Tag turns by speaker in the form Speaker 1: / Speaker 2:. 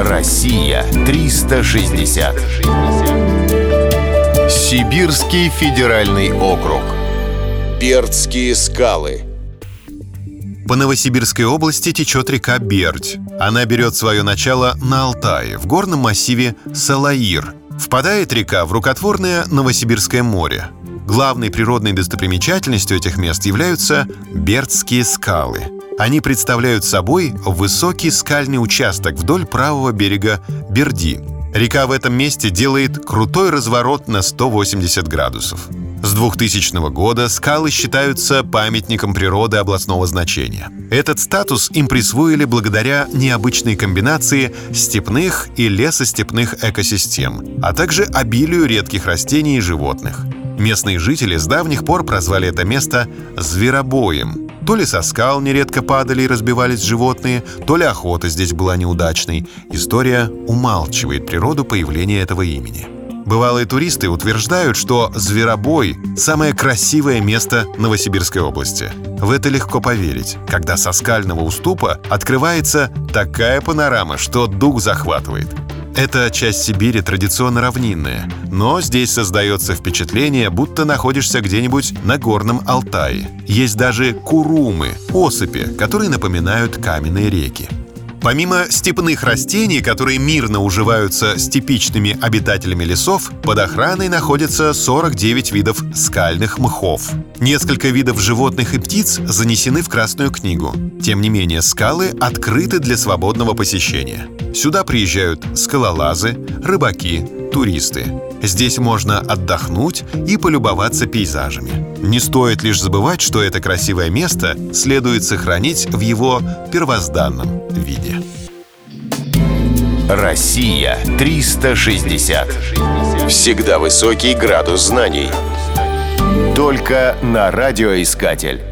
Speaker 1: Россия 360. Сибирский федеральный округ. Бердские скалы.
Speaker 2: По Новосибирской области течет река Бердь. Она берет свое начало на Алтае, в горном массиве Салаир. Впадает река в рукотворное Новосибирское море. Главной природной достопримечательностью этих мест являются Бердские скалы. Они представляют собой высокий скальный участок вдоль правого берега Берди. Река в этом месте делает крутой разворот на 180 градусов. С 2000 года скалы считаются памятником природы областного значения. Этот статус им присвоили благодаря необычной комбинации степных и лесостепных экосистем, а также обилию редких растений и животных. Местные жители с давних пор прозвали это место «зверобоем». То ли со скал нередко падали и разбивались животные, то ли охота здесь была неудачной. История умалчивает природу появления этого имени. Бывалые туристы утверждают, что Зверобой – самое красивое место Новосибирской области. В это легко поверить, когда со скального уступа открывается такая панорама, что дух захватывает. Эта часть Сибири традиционно равнинная, но здесь создается впечатление, будто находишься где-нибудь на горном Алтае. Есть даже курумы, осыпи, которые напоминают каменные реки. Помимо степных растений, которые мирно уживаются с типичными обитателями лесов, под охраной находятся 49 видов скальных мхов. Несколько видов животных и птиц занесены в Красную книгу. Тем не менее, скалы открыты для свободного посещения. Сюда приезжают скалолазы, рыбаки, туристы. Здесь можно отдохнуть и полюбоваться пейзажами. Не стоит лишь забывать, что это красивое место следует сохранить в его первозданном виде.
Speaker 1: Россия 360. Всегда высокий градус знаний. Только на радиоискатель.